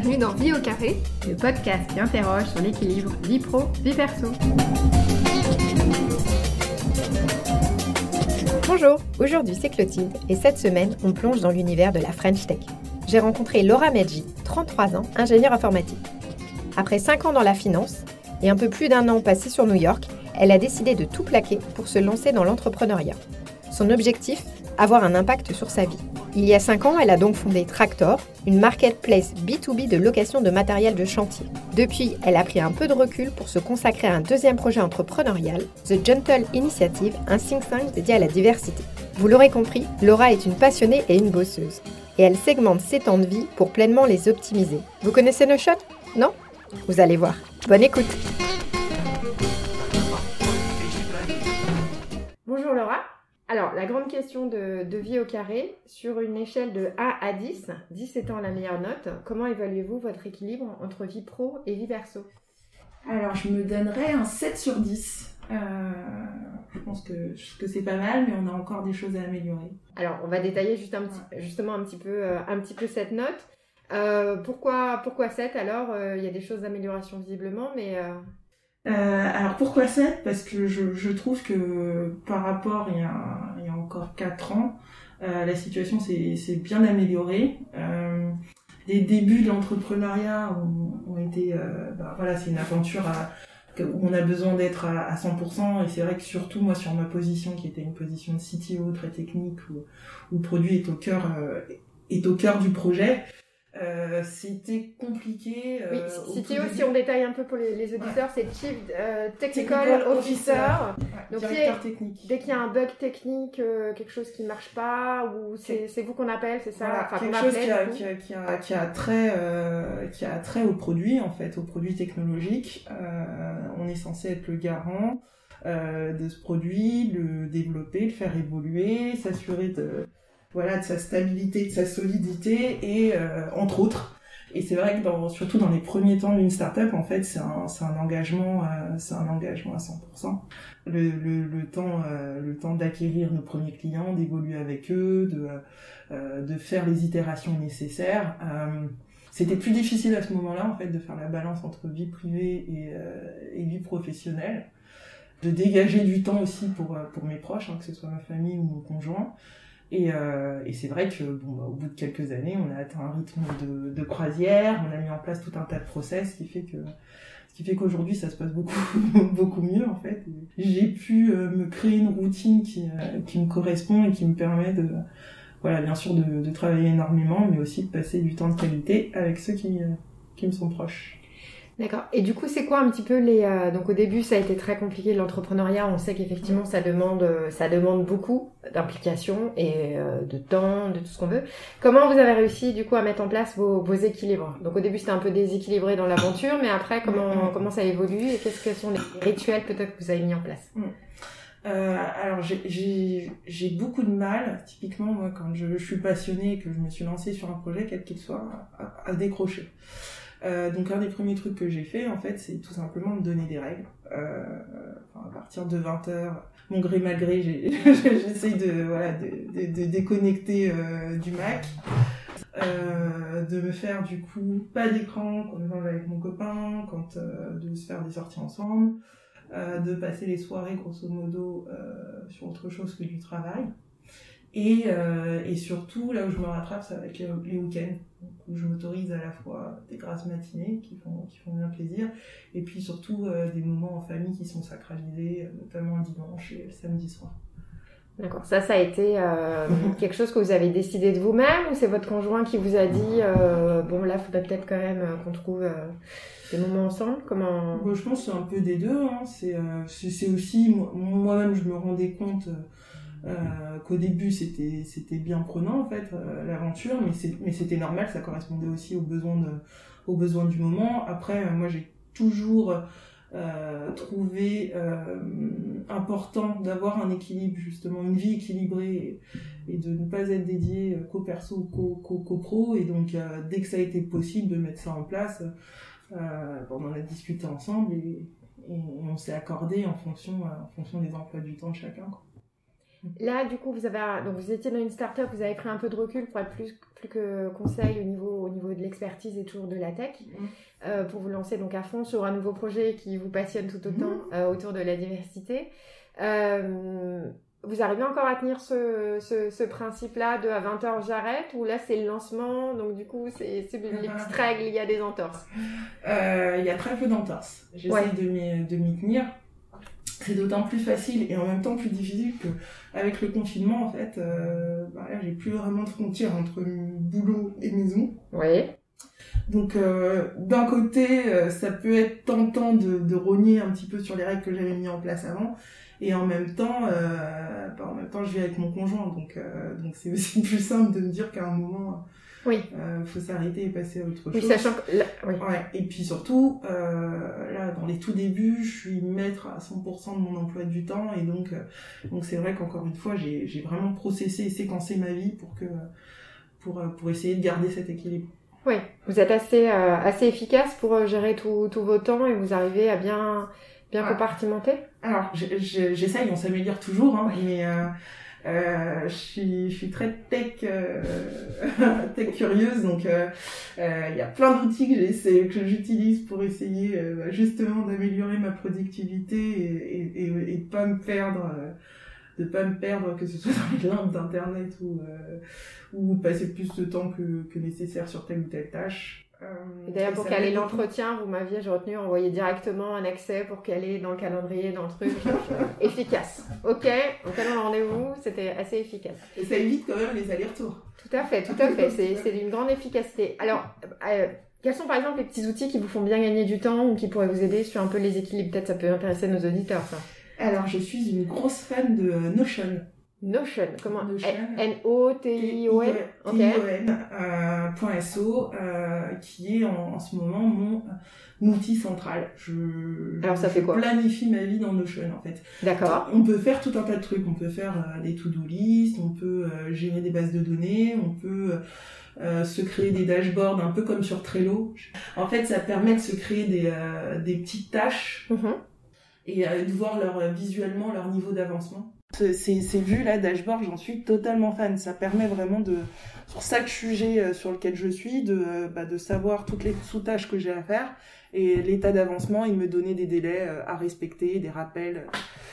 bienvenue dans Vie au carré, le podcast qui interroge sur l'équilibre vie pro, vie perso. Bonjour, aujourd'hui c'est Clotilde et cette semaine on plonge dans l'univers de la French Tech. J'ai rencontré Laura Medji, 33 ans, ingénieure informatique. Après 5 ans dans la finance et un peu plus d'un an passé sur New York, elle a décidé de tout plaquer pour se lancer dans l'entrepreneuriat. Son objectif Avoir un impact sur sa vie. Il y a 5 ans, elle a donc fondé Tractor, une marketplace B2B de location de matériel de chantier. Depuis, elle a pris un peu de recul pour se consacrer à un deuxième projet entrepreneurial, The Gentle Initiative, un think tank dédié à la diversité. Vous l'aurez compris, Laura est une passionnée et une bosseuse. Et elle segmente ses temps de vie pour pleinement les optimiser. Vous connaissez Noshot Non? Vous allez voir. Bonne écoute alors, la grande question de, vie au carré, sur une échelle de 1 à 10, 10 étant la meilleure note, comment évaluez-vous votre équilibre entre vie pro et vie perso? Alors, je me donnerais un 7 sur 10. Euh, je pense que, que c'est pas mal, mais on a encore des choses à améliorer. Alors, on va détailler juste un petit, justement un petit, peu, euh, un petit peu cette note. Euh, pourquoi, pourquoi 7 alors Il y a des choses d'amélioration visiblement, mais euh, alors pourquoi 7 Parce que je, je, trouve que par rapport il y a, il y a encore 4 ans, euh, la situation s'est bien améliorée. Euh, les débuts de l'entrepreneuriat ont, ont, été, euh, bah, voilà, c'est une aventure à, où on a besoin d'être à, à, 100% et c'est vrai que surtout moi sur ma position qui était une position de CTO très technique où, où le produit est au cœur euh, est au cœur du projet, euh, c'était compliqué. Euh, oui, CTO, si on détaille un peu pour les, auditeurs, c'est Chief euh, Technical, Officer. Donc, directeur technique. Dès qu'il y a un bug technique, euh, quelque chose qui ne marche pas, ou c'est vous qu'on appelle, c'est ça enfin, Quelque chose qui a, qui, a, qui, a, qui, a, trait, qui a trait au produit, en fait, au produit technologique. on est censé être le garant de ce produit, le développer, le faire évoluer, s'assurer de voilà, de sa stabilité, de sa solidité et euh, entre autres. Et c'est vrai que dans, surtout dans les premiers temps d'une startup, en fait, c'est un, c'est un engagement, euh, c'est un engagement à 100%. Le, le, le temps, euh, le temps d'acquérir nos premiers clients, d'évoluer avec eux, de, de faire les itérations nécessaires. c'était plus difficile à ce moment-là, en fait, de faire la balance entre vie privée et, et vie professionnelle, de dégager du temps aussi pour pour mes proches, hein, que ce soit ma famille ou mon conjoint. Et, euh, et c'est vrai que bon, bah, au bout de quelques années, on a atteint un rythme de, de, croisière, on a mis en place tout un tas de process qui fait que ce qui fait qu'aujourd'hui ça se passe beaucoup beaucoup mieux en fait. J'ai pu euh, me créer une routine qui, euh, qui me correspond et qui me permet de voilà bien sûr de, de, travailler énormément, mais aussi de passer du temps de qualité avec ceux qui, euh, qui me sont proches. D'accord. Et du coup, c'est quoi un petit peu les euh, donc au début, ça a été très compliqué l'entrepreneuriat. On sait qu'effectivement, ça demande euh, ça demande beaucoup d'implication et euh, de temps, de tout ce qu'on veut. Comment vous avez réussi du coup à mettre en place vos, vos équilibres? Donc au début, c'était un peu déséquilibré dans l'aventure, mais après, comment comment ça évolue et qu'est-ce que sont les rituels peut-être que vous avez mis en place? Mm. euh, alors j'ai beaucoup de mal, typiquement moi quand je, je suis passionnée et que je me suis lancée sur un projet, quel qu'il soit, à, à décrocher. Euh, donc un des premiers trucs que j'ai fait en fait c'est tout simplement me donner des règles. Euh, à partir de 20h, mon gré malgré, j'essaye de, voilà, de, de, déconnecter euh, du Mac. De me faire du coup pas d'écran quand je mange avec mon copain, quand de se faire des sorties ensemble, de passer les soirées grosso modo sur autre chose que du travail. Et, euh, et surtout, là où je me rattrape, c'est avec les, week-ends, où je m'autorise à la fois des grasses matinées qui font, qui font bien plaisir, et puis surtout euh, des moments en famille qui sont sacralisés, notamment le dimanche et le samedi soir. D'accord. Ça, ça a été euh, quelque chose que vous avez décidé de vous-même ou c'est votre conjoint qui vous a dit euh, bon là, faudrait peut-être quand même euh, qu'on trouve euh, des moments ensemble? Comment? Je pense que c'est un peu des deux. Hein. C'est c'est aussi moi-même, je me rendais compte euh, qu'au début c'était c'était bien prenant en fait euh, l'aventure mais c'est mais c'était normal ça correspondait aussi aux besoins de aux besoins du moment après euh, moi j'ai toujours euh, trouvé important d'avoir un équilibre justement une vie équilibrée et, de ne pas être dédié qu'au perso qu'au qu'au pro et donc dès que ça a été possible de mettre ça en place on en a discuté ensemble et, et on s'est accordé en fonction en fonction des emplois du temps de chacun quoi. Là, du coup, vous avez donc vous étiez dans une start-up, vous avez pris un peu de recul pour être plus, plus que conseil au niveau, au niveau de l'expertise et toujours de la tech, euh, pour vous lancer donc à fond sur un nouveau projet qui vous passionne tout autant euh, autour de la diversité. Euh, vous arrivez encore à tenir ce, ce, ce principe-là de à 20h j'arrête ou là c'est le lancement donc du coup c'est les petites règles il y a des entorses Il y a très peu d'entorses. J'essaie Ouais. de m'y tenir. C'est d'autant plus facile et en même temps plus difficile que avec le confinement en fait, euh, bah j'ai plus vraiment de frontières entre boulot et maison. oui Donc euh, d'un côté, euh, ça peut être tentant de, de rogner un petit peu sur les règles que j'avais mis en place avant, et en même temps, bah, en même temps, je vis avec mon conjoint, donc donc c'est aussi plus simple de me dire qu'à un moment, Oui. euh, faut s'arrêter et passer à autre oui chose. sachant que là- oui. Ouais, et puis surtout, euh, là, dans les tout débuts, je suis maître à 100% de mon emploi du temps, et donc, euh, donc c'est vrai qu'encore une fois, j'ai j'ai vraiment processé et séquencé ma vie pour que, pour, euh, pour essayer de garder cet équilibre. Oui, vous êtes assez, euh, assez efficace pour euh, gérer tous vos temps et vous arrivez à bien, bien compartimenter. Alors, j'essaye, on s'améliore toujours, hein, mais euh, euh, je suis, je suis très tech, euh, tech curieuse, donc euh, euh, il y a plein d'outils que que j'utilise pour essayer euh, justement d'améliorer ma productivité et, et, et, de pas me perdre. euh, de pas me perdre que ce soit dans les limbes d'internet ou euh, ou passer plus de temps que, que nécessaire sur telle ou telle tâche. Euh, D'ailleurs, pour caler l'entretien, vous m'aviez, j'ai retenu, envoyé directement un accès pour caler dans le calendrier, dans le truc. efficace. Ok, on cale un rendez-vous, c'était assez efficace. Et ça évite quand même les allers-retours. Tout à fait, tout à fait. C'est d'une grande efficacité. Alors, euh, quels sont par exemple les petits outils qui vous font bien gagner du temps ou qui pourraient vous aider sur un peu les équilibres? Peut-être ça peut intéresser nos auditeurs, ça. Alors, je suis une grosse fan de euh, Notion. Notion, comment Notion. T-I-O-N, euh, .so, euh, qui est en, en ce moment mon euh, outil central. Je, Alors, ça fait je quoi planifie ma vie dans Notion, en fait. D'accord. On peut faire tout un tas de trucs. On peut faire euh, des to-do list, on peut euh, gérer des bases de données, on peut euh, se créer des dashboards un peu comme sur Trello. En fait, ça permet de se créer des, des petites tâches Mhm. et de voir leur, visuellement leur niveau d'avancement. Ce- Ces, ces vues là dashboard, j'en suis totalement fan. Ça permet vraiment de, sur chaque sujet euh, sur lequel je suis, de, euh, bah, de savoir toutes les sous-tâches que j'ai à faire et l'état d'avancement et me donner des délais euh, à respecter, des rappels.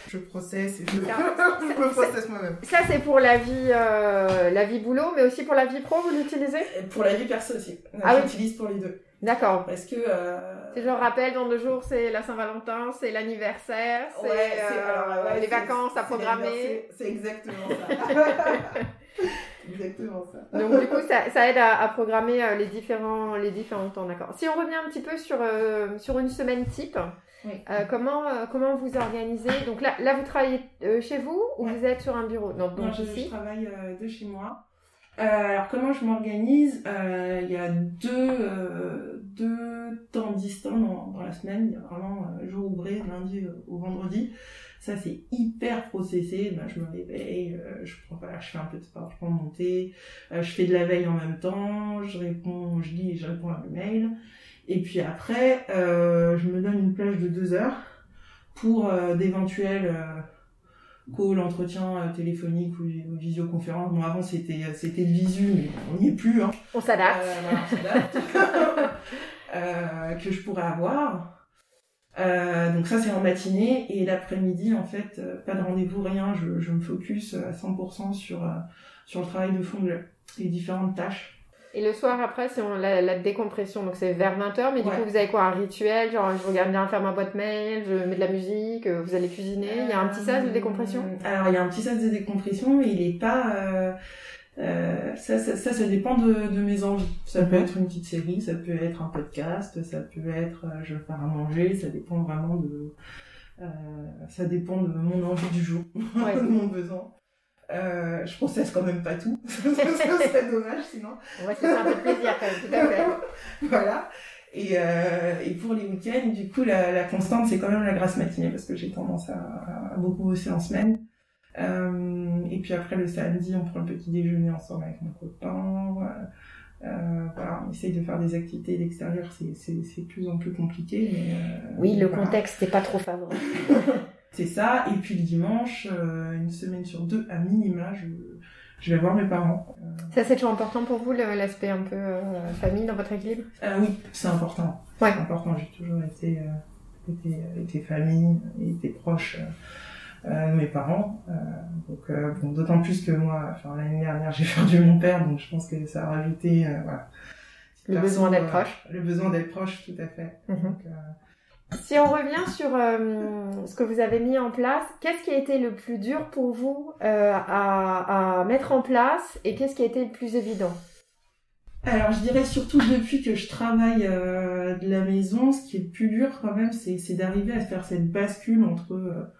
Je processe et je, Ça- je me processe moi-même. Ça, c'est pour la vie, euh, la vie boulot, mais aussi pour la vie pro, vous l'utilisez? Pour la vie perso aussi. Ah oui. J'utilise pour les deux. D'accord. Parce que... euh, C'est genre rappel, dans deux jours, c'est la Saint-Valentin, c'est l'anniversaire, c'est Ouais, euh, ouais, les vacances à programmer. C'est exactement ça. exactement ça. Donc du coup, ça, ça aide à, à programmer euh, les différents, les différents temps, d'accord. Si on revient un petit peu sur, euh, sur une semaine type, Oui. euh, comment, euh, comment vous organisez? Donc là, là, vous travaillez euh, chez vous ou Ouais. vous êtes sur un bureau? Non, donc je, je ici travaille de chez moi. Euh, alors comment je m'organise Euh, Il y a deux, euh, deux temps distincts dans, dans la semaine. Il y a vraiment jour ouvré, lundi au vendredi. Ça c'est hyper processé. Ben, je me réveille, je, prends, voilà, je fais un peu de sport, je prends mon thé, je fais de la veille en même temps, je réponds, je lis je réponds à mes mails. Et puis après, euh, je me donne une plage de deux heures pour euh, d'éventuels euh, call, entretien euh, téléphonique ou, ou visioconférence. Bon, avant c'était c'était le visu, mais on n'y est plus. Hein. On s'adapte. Euh, voilà, on s'adapte. Euh, que je pourrais avoir. Euh, donc ça c'est en matinée et l'après-midi en fait euh, pas de rendez-vous rien je, je me focus à 100% sur euh, sur le travail de fond les différentes tâches Et le soir après, c'est on- la, la décompression, donc c'est vers 20h, mais du Ouais. coup, vous avez quoi Un rituel Genre, je regarde bien faire ma boîte mail, je mets de la musique, euh, vous allez cuisiner, il y a un petit sas de décompression? Euh, Alors il y a un petit sas de décompression, mais il est pas. euh, euh, ça, ça, ça, ça dépend de, de mes envies. Ça peut Mhm. être une petite série, ça peut être un podcast, ça peut être euh, je vais faire à manger, ça dépend vraiment de. ça dépend de mon envie du jour, Ouais. de mon besoin. Euh, je processe quand même pas tout, ce serait dommage sinon. On va se faire un peu de plaisir quand même, tout à fait. voilà. Et, euh, et pour les week-ends, du coup, la, la constante, c'est quand même la grasse matinée parce que j'ai tendance à, à beaucoup bosser en semaine. Euh, et puis après, le samedi, on prend le petit déjeuner ensemble avec mon copain. Euh, euh, voilà, on essaye de faire des activités d'extérieur, c'est, de plus en plus compliqué. Mais, euh, Oui, le voilà. contexte n'est pas trop favorable. C'est ça. Et puis le dimanche, euh, une semaine sur deux, à minima, je, je vais voir mes parents. Euh, Ça, c'est toujours important pour vous, l'aspect un peu euh, famille dans votre équilibre? Euh, oui, c'est important. Ouais. C'est important. J'ai toujours été, euh, été, été famille, été proche euh, euh, de mes parents. Euh, donc, euh, bon, d'autant plus que moi, enfin, l'année dernière, j'ai perdu mon père, donc je pense que ça a rajouté, euh, voilà. Le besoin d'être euh, proche. Le besoin d'être proche, tout à fait. Mhm. Donc, euh, Si on revient sur euh, ce que vous avez mis en place, qu'est-ce qui a été le plus dur pour vous euh, à, mettre en place et qu'est-ce qui a été le plus évident? Alors, je dirais surtout depuis que je travaille euh, de la maison, ce qui est le plus dur quand même, c'est d'arriver à faire cette bascule entre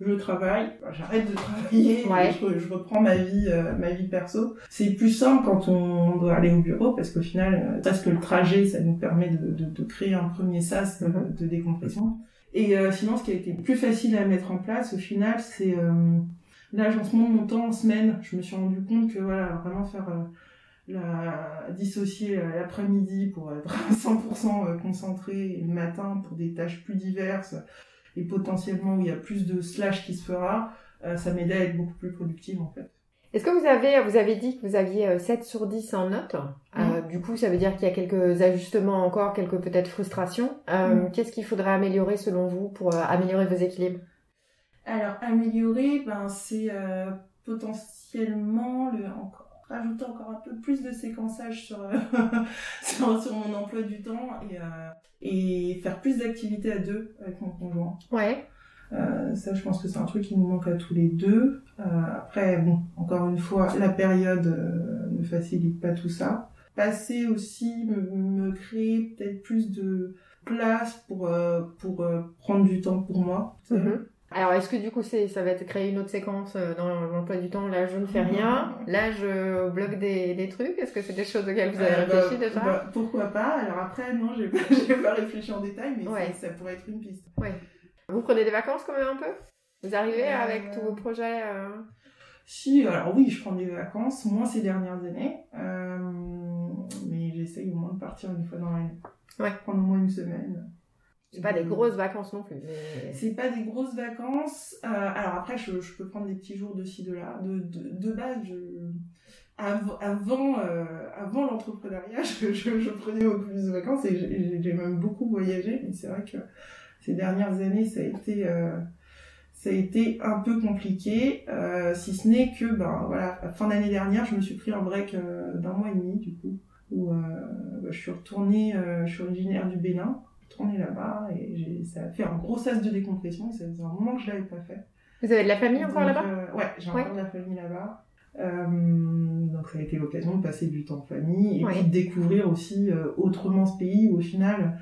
je travaille, j'arrête de travailler, Ouais. je, je reprends ma vie, euh, ma vie perso. C'est plus simple quand on doit aller au bureau parce qu'au final, euh, parce que le trajet, ça nous permet de, de, de créer un premier sas de, Mhm. de décompression. Et euh, sinon, ce qui a été plus facile à mettre en place, au final, c'est euh, là, en ce moment, mon temps en semaine, je me suis rendu compte que voilà, vraiment faire euh, la, dissocier l'après-midi pour être à 100% euh, concentré et le matin pour des tâches plus diverses et potentiellement où il y a plus de slash qui se fera, euh, ça m'aidait à être beaucoup plus productive en fait. Est-ce que vous avez, vous avez dit que vous aviez euh, 7 sur 10 en notes? Euh, Du coup, ça veut dire qu'il y a quelques ajustements encore, quelques peut-être frustrations. Euh. Qu'est-ce qu'il faudrait améliorer selon vous pour euh, améliorer vos équilibres? Alors améliorer, ben c'est euh, potentiellement le encore rajouter encore un peu plus de séquençage sur euh, sur, sur mon emploi du temps et euh, et faire plus d'activités à deux avec mon conjoint. Ouais. Euh, ça, je pense que c'est un truc qui nous manque à tous les deux. Euh, après, bon, encore une fois, la période euh, ne facilite pas tout ça. Passer aussi, me, me créer peut-être plus de place pour pour prendre du temps pour moi. Mhm. Alors, est-ce que du coup, c'est, ça va être créer une autre séquence euh, dans l'emploi du temps? Là, je ne fais rien. Là, je bloque des, des trucs. Est-ce que c'est des choses auxquelles vous avez Euh, réfléchi bah, déjà? bah, Pourquoi pas? Alors après, non, j'ai pas, j'ai pas réfléchi en détail, mais Ouais. ça, ça pourrait être une piste. Vous prenez des vacances quand même un peu? Vous arrivez Euh, avec tous vos projets euh, Si, alors oui, je prends des vacances, moins ces dernières années, mais j'essaye au moins de partir une fois dans l'année. Ouais. Prendre au moins une semaine. C'est pas des grosses vacances non plus. Mais... C'est pas des grosses vacances. Euh, alors après, je, peux prendre des petits jours de ci, de là. De, de, base, avant, euh, avant l'entrepreneuriat, je, prenais beaucoup plus de vacances et j'ai même beaucoup voyagé. Mais c'est vrai que ces dernières années, ça a été, euh, ça a été un peu compliqué. Si ce n'est que, ben voilà, fin d'année dernière, je me suis pris un break d'un mois et demi, du coup, où bah, je suis retournée, je suis originaire du Bénin tourné là-bas et ça a fait un gros sas de décompression. Ça faisait un moment que je l'avais pas fait. Vous avez de la famille encore là-bas? euh, Ouais, j'ai Ouais. encore de la famille là-bas. Euh, donc ça a été l'occasion de passer du temps en famille et Ouais. puis de découvrir aussi euh, autrement ce pays où au final,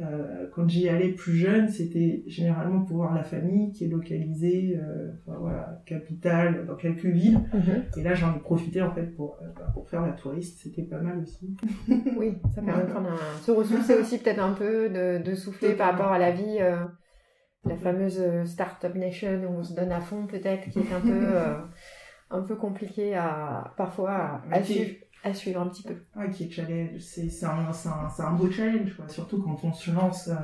euh, quand j'y allais plus jeune, c'était généralement pour voir la famille qui est localisée, euh, enfin, voilà, capitale, dans quelques villes. Mhm. Et là, j'en ai profité en fait pour, euh, bah, pour faire la touriste, c'était pas mal aussi. Oui, ça permet de prendre un... se ressourcer aussi peut-être un peu, de, de souffler par rapport à la vie, la fameuse Startup Nation où on se donne à fond peut-être, qui est un peu, un peu compliqué à parfois à, suivre, à suivre un petit peu. Qui est challenge. C'est un, un, un beau challenge, quoi. Surtout quand on se lance euh,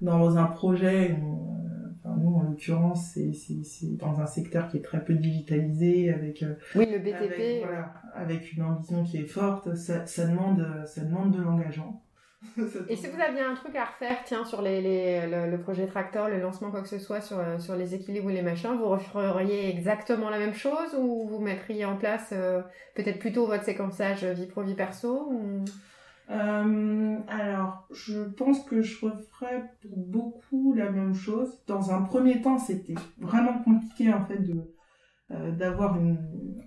dans un projet. où, euh, enfin, nous, en l'occurrence, c'est dans un secteur qui est très peu digitalisé, avec, euh, Oui, le BTP. avec, voilà, avec une ambition qui est forte. Ça, ça, demande, ça demande de l'engagement. Et si vous aviez un truc à refaire, tiens, sur les, les- le, le projet Tractor, le lancement, quoi que ce soit, sur, euh, sur les équilibres ou les machins, vous referiez exactement la même chose ou vous mettriez en place euh, peut-être plutôt votre séquençage vie pro, vie perso ou... Euh, alors, je pense que je referais pour beaucoup la même chose. Dans un premier temps, c'était vraiment compliqué en fait de euh, d'avoir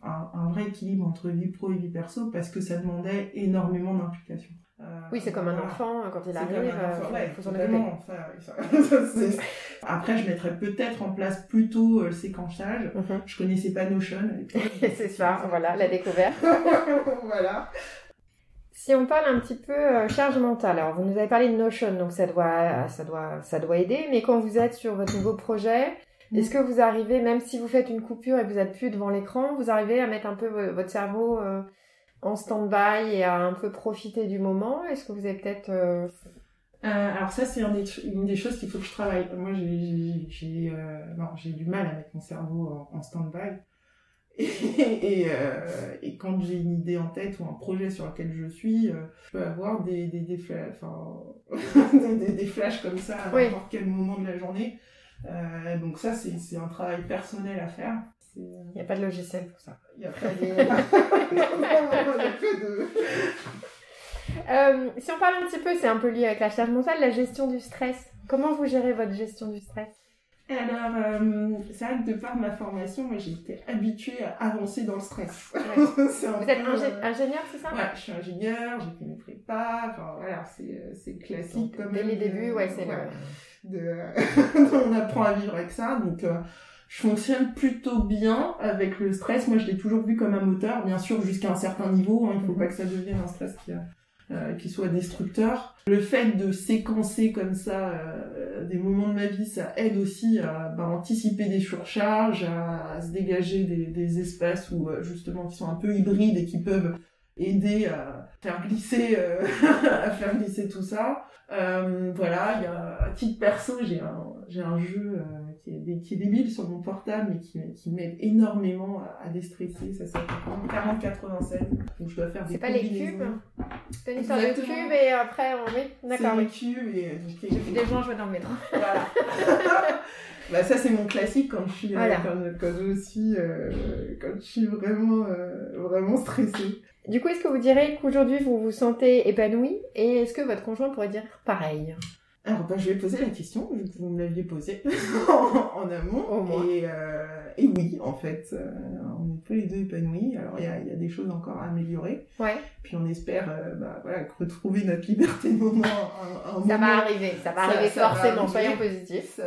un vrai équilibre entre vie pro et vie perso parce que ça demandait énormément d'implication. Euh, Oui, c'est comme un enfant, quand il arrive, euh, faut- s'en occuper. Après, je mettrais peut-être en place plutôt euh, le séquençage. Mhm. Je connaissais pas Notion c'est ça, voilà, la découverte. voilà. Si on parle un petit peu charge mentale, alors vous nous avez parlé de Notion, donc ça doit, ça doit, ça doit aider, mais quand vous êtes sur votre nouveau projet, Mm. est-ce que vous arrivez, même si vous faites une coupure et que vous êtes plus devant l'écran, vous arrivez à mettre un peu vo- votre cerveau euh, en stand-by et à un peu profiter du moment Est-ce que vous avez peut-être... euh, Euh, alors ça, c'est un une des choses qu'il faut que je travaille. Moi, j'ai euh, du mal à mettre mon cerveau en, stand-by. Et, euh, et, quand j'ai une idée en tête ou un projet sur lequel je suis, je peux avoir des, des, des, flashs, des, des, flashs comme ça à n'importe quel moment de la journée. donc ça, c'est un travail personnel à faire. Il n'y a pas de logiciel pour ça. Il n'y a pas de... Euh, si on parle un petit peu, c'est un peu lié avec la charge mentale, la gestion du stress. Comment vous gérez votre gestion du stress? Alors, euh, c'est vrai que de par ma formation, moi j'ai été habituée à avancer dans le stress. vous êtes ingénieur, c'est ça? Ouais, je suis ingénieur, j'ai fait mes prépas, enfin voilà, c'est classique. comme dès les débuts, ouais, c'est on apprend à vivre avec ça, donc euh, je fonctionne plutôt bien avec le stress. Moi, je l'ai toujours vu comme un moteur, bien sûr, jusqu'à un certain niveau. Hein. il ne faut pas que ça devienne un stress qui, euh, qui soit destructeur. Le fait de séquencer comme ça euh, des moments de ma vie, ça aide aussi à bah, anticiper des surcharges, à, se dégager des, des espaces où euh, justement qui sont un peu hybrides et qui peuvent aider à faire glisser, euh, à faire glisser tout ça. Euh, voilà, il y a, à titre perso, j'ai un, j'ai un jeu euh, qui, est, qui est débile sur mon portable, mais qui, qui m'aide énormément à, déstresser. Ça s'appelle 4087. Donc je dois faire des C'est pas les cubes C'est une histoire de cubes et après on met. D'accord. C'est les cubes et. J'ai vu des gens jouer dans le métro. Voilà. bah ça c'est mon classique quand je suis quand, quand, je suis quand je suis vraiment vraiment stressée. Du coup, est-ce que vous direz qu'aujourd'hui vous vous sentez épanoui et est-ce que votre conjoint pourrait dire pareil? Alors, bah, je vais poser la question, vu que vous me l'aviez posée en, amont. Et, euh, et, oui, en fait, euh, on est tous les deux épanouis. Alors, il y a, y a, des choses encore à améliorer. Ouais. Puis, on espère euh, bah, voilà, retrouver notre liberté de moment. Un, un ça va arriver, ça va arriver forcément, soyons positifs.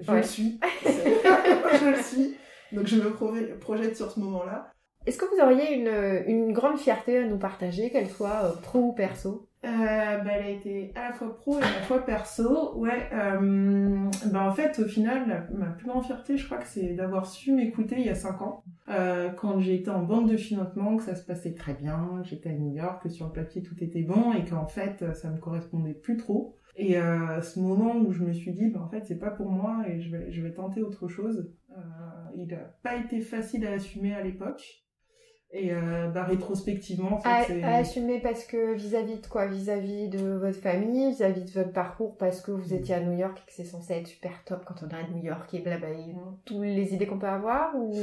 je le suis. je le suis. Donc, je me projette sur ce moment-là. Est-ce que vous auriez une, une, grande fierté à nous partager, qu'elle soit pro ou perso? Euh, bah, Elle a été à la fois pro et à la fois perso. Ouais, euh, bah, en fait, au final, ma plus grande fierté, je crois que c'est d'avoir su m'écouter il y a 5 ans, euh, quand j'étais en banque de financement, que ça se passait très bien, j'étais à New York, que sur le papier tout était bon et qu'en fait, ça me correspondait plus trop. Et euh, ce moment où je me suis dit, bah, en fait, c'est pas pour moi et je vais, je vais tenter autre chose, euh, il n'a pas été facile à assumer à l'époque. Et euh, bah, rétrospectivement, à, assumer parce que vis-à-vis de quoi? Vis-à-vis de votre famille, vis-à-vis de votre parcours, parce que vous étiez à New York et que c'est censé être super top quand on est à New York et blablabla, toutes les idées qu'on peut avoir ou?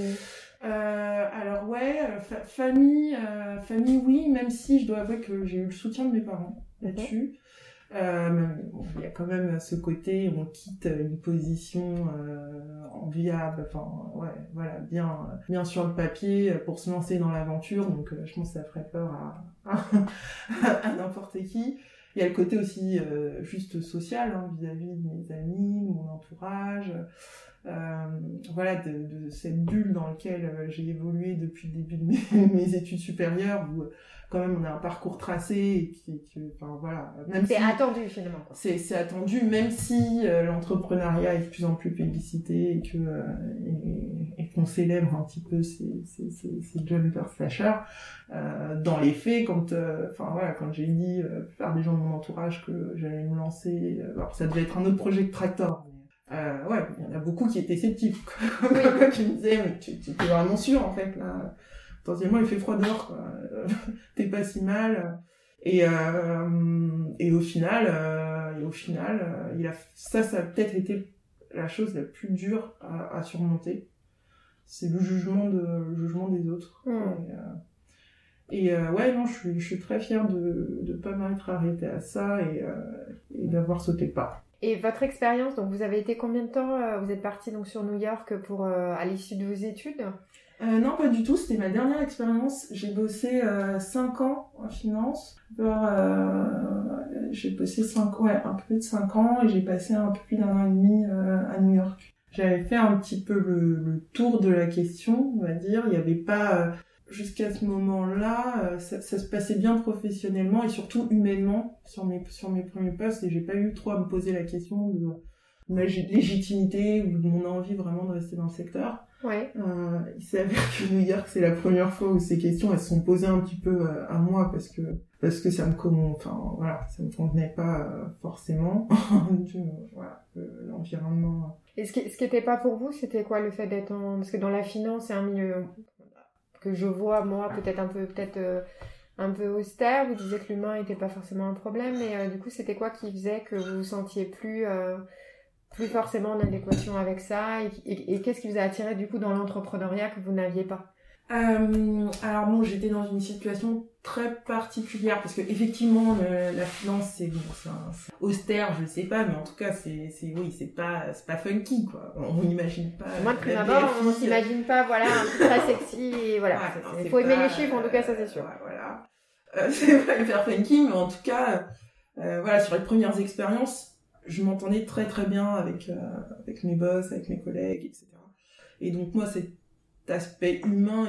Euh, Alors ouais, euh, famille, euh, famille oui, même si je dois avouer que j'ai eu le soutien de mes parents là-dessus. Euh, il y a quand même ce côté on quitte une position euh, enviable, enfin ouais, voilà, bien, bien sur le papier pour se lancer dans l'aventure. Donc euh, je pense que ça ferait peur à, à, n'importe qui. Il y a le côté aussi euh, juste social hein, vis-à-vis de mes amis, de mon entourage. Euh, voilà, de, de, cette bulle dans laquelle j'ai évolué depuis le début de mes, mes études supérieures, où quand même on a un parcours tracé et qui, enfin voilà. Même c'est attendu finalement c'est c'est attendu même si euh, l'entrepreneuriat est de plus en plus publicité et que euh, et, qu'on célèbre un petit peu ces ces ces, ces jumper slashers euh, dans les faits quand enfin voilà quand j'ai dit faire des gens de mon entourage que j'allais me lancer alors ça devait être un autre projet de tractor euh, ouais, il y en a beaucoup qui étaient sceptiques, quoi. qui me disaient, mais tu, tu es vraiment sûr, en fait, là potentiellement il fait froid dehors quoi. T'es pas si mal. Et euh, et au final euh, et au final euh, il a ça ça a peut-être été la chose la plus dure à, à surmonter. C'est le jugement de le jugement des autres. Hmm. et, ouais non je suis je suis très fière de de pas m'être arrêtée à ça et, et d'avoir sauté le pas. Et votre expérience, donc vous avez été combien de temps Vous êtes parti donc sur New York pour à l'issue de vos études? Euh, non, pas du tout. C'était ma dernière expérience. J'ai bossé euh, 5 ans en finance. Euh, j'ai bossé 5 ouais, un peu plus de 5 ans et j'ai passé un peu plus d'un an et demi euh, à New York. J'avais fait un petit peu le, tour de la question, on va dire. Il n'y avait pas... Jusqu'à ce moment-là, ça, ça, se passait bien professionnellement et surtout humainement sur mes, sur mes premiers postes et j'ai pas eu trop à me poser la question de ma légitimité ou de mon envie vraiment de rester dans le secteur. Ouais. Euh, il s'avère que New York, c'est la première fois où ces questions elles se sont posées un petit peu euh, à moi parce que parce que ça me comment enfin voilà ça me convenait pas euh, forcément voilà l'environnement. Et ce qui ce qui était pas pour vous, c'était quoi le fait d'être en parce que dans la finance c'est un milieu que je vois moi peut-être un peu peut-être un peu austère. Vous disiez que l'humain n'était pas forcément un problème, mais du coup c'était quoi qui faisait que vous vous sentiez plus plus forcément en adéquation avec ça Et, qu'est-ce qui vous a attiré du coup dans l'entrepreneuriat que vous n'aviez pas? Euh, alors bon, j'étais dans une situation très particulière parce que effectivement la finance c'est bon, austère, je sais pas, mais en tout cas c'est c'est oui c'est pas c'est pas funky quoi. On n'imagine pas. Moi de prime abord, on s'imagine pas voilà un truc très sexy et voilà. Il faut aimer les chiffres en tout cas ça c'est sûr. voilà, euh, c'est pas hyper funky, mais en tout cas euh, voilà sur les premières expériences je m'entendais très très bien avec, euh, avec mes boss, avec mes collègues, etc. Et donc moi, cet aspect humain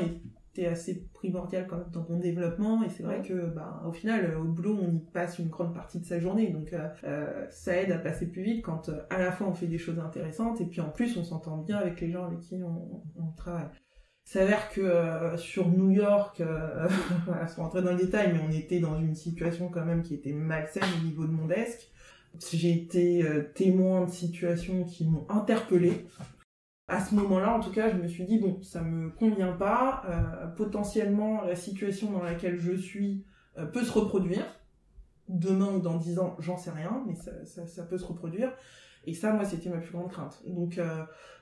était assez primordial quand même dans mon développement et c'est vrai que bah, au final au boulot on y passe une grande partie de sa journée donc euh, euh, ça aide à passer plus vite quand à la fois on fait des choses intéressantes et puis en plus on s'entend bien avec les gens avec qui on, on travaille. Il s'avère que sur New York, sans rentrer dans le détail, mais on était dans une situation quand même qui était malsaine au niveau de mon desk. J'ai été euh, témoin de situations qui m'ont interpellée. À ce moment-là, en tout cas, je me suis dit, bon, ça me convient pas. Euh, potentiellement, la situation dans laquelle je suis euh, peut se reproduire. Demain ou dans dix ans, j'en sais rien, mais ça, peut se reproduire. Et ça, moi, c'était ma plus grande crainte. Donc,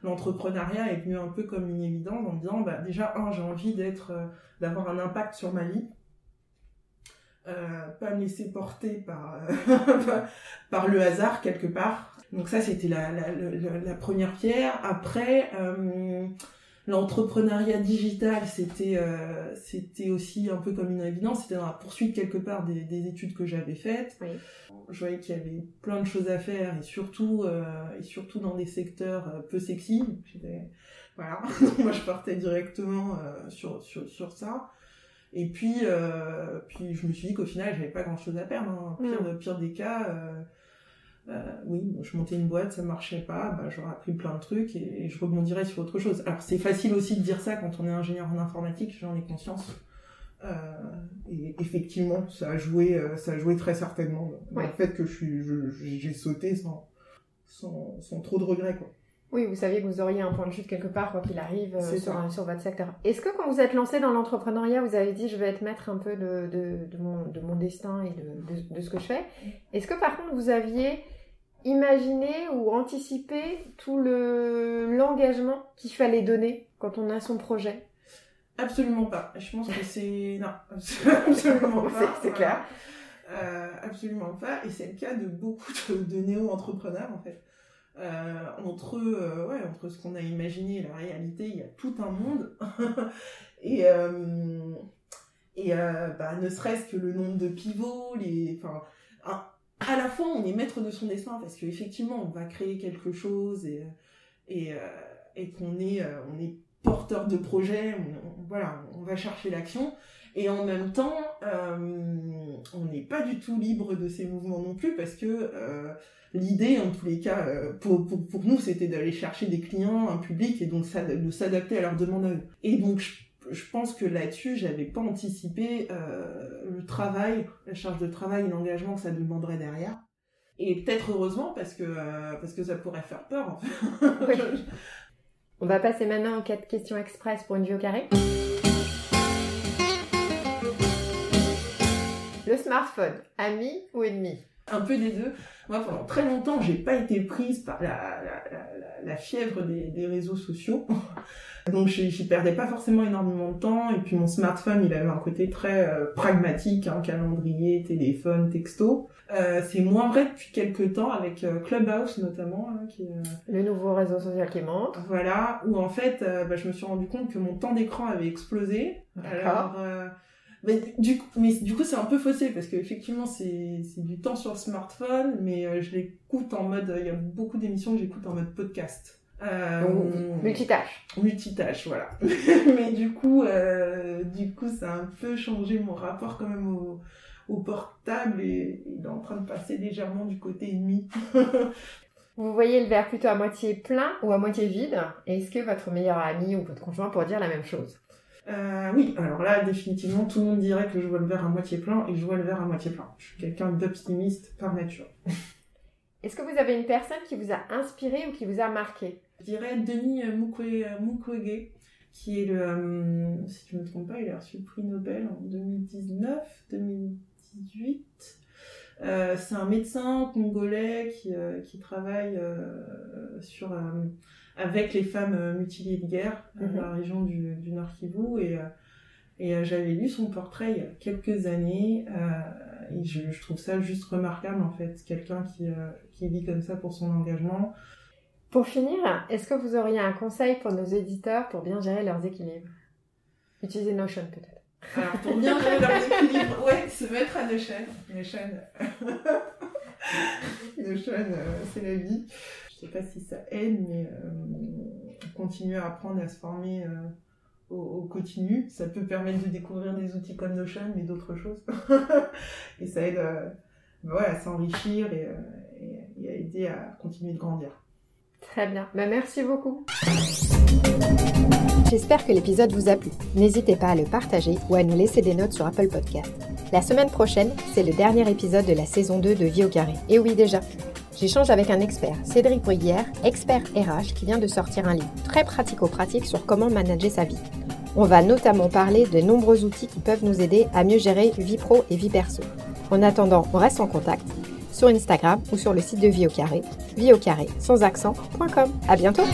l'entrepreneuriat est venu un peu comme une évidence en me disant, bah, déjà, un, j'ai envie d'être, d'avoir un impact sur ma vie. Euh, pas me laisser porter par, euh, par le hasard quelque part. Donc ça, c'était la, la, la, première pierre. Après, euh, l'entrepreneuriat digital, c'était euh, c'était aussi un peu comme une évidence. C'était dans la poursuite quelque part des, des études que j'avais faites. Oui. Je voyais qu'il y avait plein de choses à faire et surtout et surtout dans des secteurs peu sexy. Voilà, moi je partais directement sur, sur sur ça. Et puis, euh, puis je me suis dit qu'au final, j'avais pas grand chose à perdre. Hein. Pire, pire des cas, euh, euh, oui, je montais une boîte, ça marchait pas, bah, j'aurais appris plein de trucs et, je rebondirais sur autre chose. Alors c'est facile aussi de dire ça quand on est ingénieur en informatique, j'en ai conscience. Euh, et effectivement, ça a joué, euh, ça a joué très certainement dans le fait que je suis, j'ai sauté sans, sans, sans trop de regrets, quoi. Oui, vous saviez que vous auriez un point de chute quelque part, quoi qu'il arrive, euh, sur, sur, votre secteur. Est-ce que quand vous êtes lancé dans l'entrepreneuriat, vous avez dit je vais être maître un peu de, de, de, mon, de mon, destin et de, de, ce que je fais? Est-ce que par contre vous aviez imaginé ou anticipé tout le l'engagement qu'il fallait donner quand on a son projet? Absolument pas. Je pense que c'est... non, absolument pas. C'est clair. Euh, absolument pas. Et c'est le cas de beaucoup de néo-entrepreneurs en fait. Euh, entre, euh, ouais, entre ce qu'on a imaginé et la réalité, il y a tout un monde. et euh, et bah, ne serait-ce que le nombre de pivots, les, enfin, à la fois on est maître de son destin parce qu'effectivement on va créer quelque chose et et, et qu'on est on est porteur de projet, voilà, on va chercher l'action. Et en même temps, on n'est pas du tout libre de ces mouvements non plus parce que l'idée, en tous les cas, euh, pour, pour, pour nous, c'était d'aller chercher des clients, un public, et donc de s'adapter à leurs demandes à eux. Et donc, je, pense que là-dessus, j'avais pas anticipé euh, le travail, la charge de travail et l'engagement que ça demanderait derrière. Et peut-être heureusement, parce que, euh, parce que ça pourrait faire peur, en fait. On va passer maintenant aux quatre questions express pour une vie au carré. Le smartphone, ami ou ennemi? Un peu des deux. Moi, pendant très longtemps, j'ai pas été prise par la, la, la, fièvre des, des, réseaux sociaux. Donc, j'y perdais pas forcément énormément de temps. Et puis, mon smartphone, il avait un côté très euh, pragmatique, hein, calendrier, téléphone, texto. Euh, c'est moins vrai depuis quelques temps avec euh, Clubhouse notamment. Hein, qui, Le nouveau réseau social qui monte. Voilà, où en fait, bah, je me suis rendu compte que mon temps d'écran avait explosé. Alors, mais du coup, mais du coup, c'est un peu faussé parce qu'effectivement, c'est c'est du temps sur le smartphone, mais euh, je l'écoute en mode. Il y a beaucoup d'émissions que j'écoute en mode podcast. Euh, multitâche. Multitâche, voilà. mais du coup, euh, du coup, ça a un peu changé mon rapport quand même au, au portable et il est en train de passer légèrement du côté ennemi. Vous voyez le verre plutôt à moitié plein ou à moitié vide Est-ce que votre meilleur ami ou votre conjoint pourrait dire la même chose? Euh, Oui, alors là, définitivement, tout le monde dirait que je vois le verre à moitié plein et je vois le verre à moitié plein. Je suis quelqu'un d'optimiste par nature. Est-ce que vous avez une personne qui vous a inspiré ou qui vous a marqué? Je dirais Denis Mukwege, qui est le, si je ne me trompe pas, il a reçu le prix Nobel en 2019, 2018. Euh, c'est un médecin congolais qui, euh, qui travaille euh, sur, avec les femmes mutilées de guerre dans mhm. la région du, du Nord Kivu. Et, et j'avais lu son portrait il y a quelques années. et je, je, trouve ça juste remarquable, en fait. Quelqu'un qui, qui vit comme ça pour son engagement. Pour finir, est-ce que vous auriez un conseil pour nos éditeurs pour bien gérer leurs équilibres? Utilisez Notion peut-être. Alors, pour bien gérer leur équilibre, ouais, se mettre à Notion. Notion, Notion euh, c'est la vie. Je sais pas si ça aide, mais euh, continuer à apprendre à se former euh, au, continu, ça peut permettre de découvrir des outils comme Notion, mais d'autres choses. et ça aide ouais, à s'enrichir et, et, à aider à continuer de grandir. Très bien. Bah, merci beaucoup. J'espère que l'épisode vous a plu. N'hésitez pas à le partager ou à nous laisser des notes sur Apple Podcast. La semaine prochaine, c'est le dernier épisode de la saison 2 de Vie au carré. Et oui déjà, j'échange avec un expert, Cédric Bruyère, expert RH, qui vient de sortir un livre très pratico-pratique sur comment manager sa vie. On va notamment parler de nombreux outils qui peuvent nous aider à mieux gérer vie pro et vie perso. En attendant, on reste en contact sur Instagram ou sur le site de Vie au Carré, vie carré sans accent.com. À bientôt!